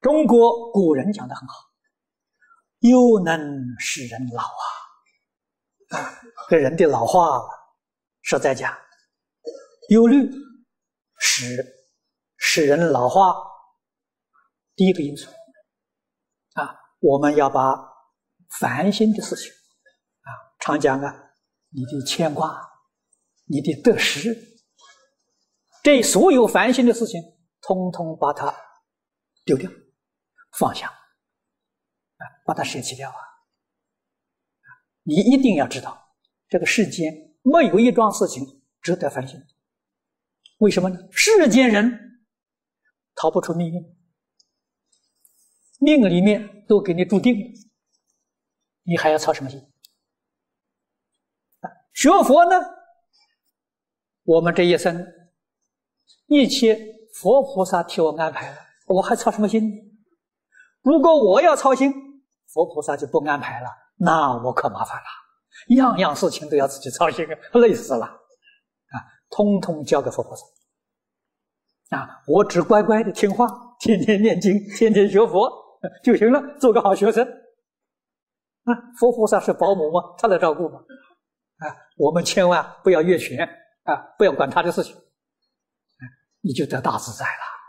中国古人讲的很好，忧能使人老啊！啊，这人的老化实在讲，忧虑使使人老化第一个因素啊，我们要把烦心的事情啊，常讲啊，你的牵挂、你的得失，这所有烦心的事情，通通把它丢掉。放下，啊，把它舍弃掉啊！你一定要知道，这个世间没有一桩事情值得烦心。为什么呢？世间人逃不出命运，命里面都给你注定了，你还要操什么心？啊学佛呢，我们这一生一切佛菩萨替我安排了，我还操什么心？如果我要操心，佛菩萨就不安排了，那我可麻烦了，样样事情都要自己操心，累死了，啊，通通交给佛菩萨，啊，我只乖乖的听话，天天念经，天天学佛就行了，做个好学生，啊，佛菩萨是保姆吗？他来照顾吗？啊，我们千万不要越权，啊，不要管他的事情，啊，你就得大自在了。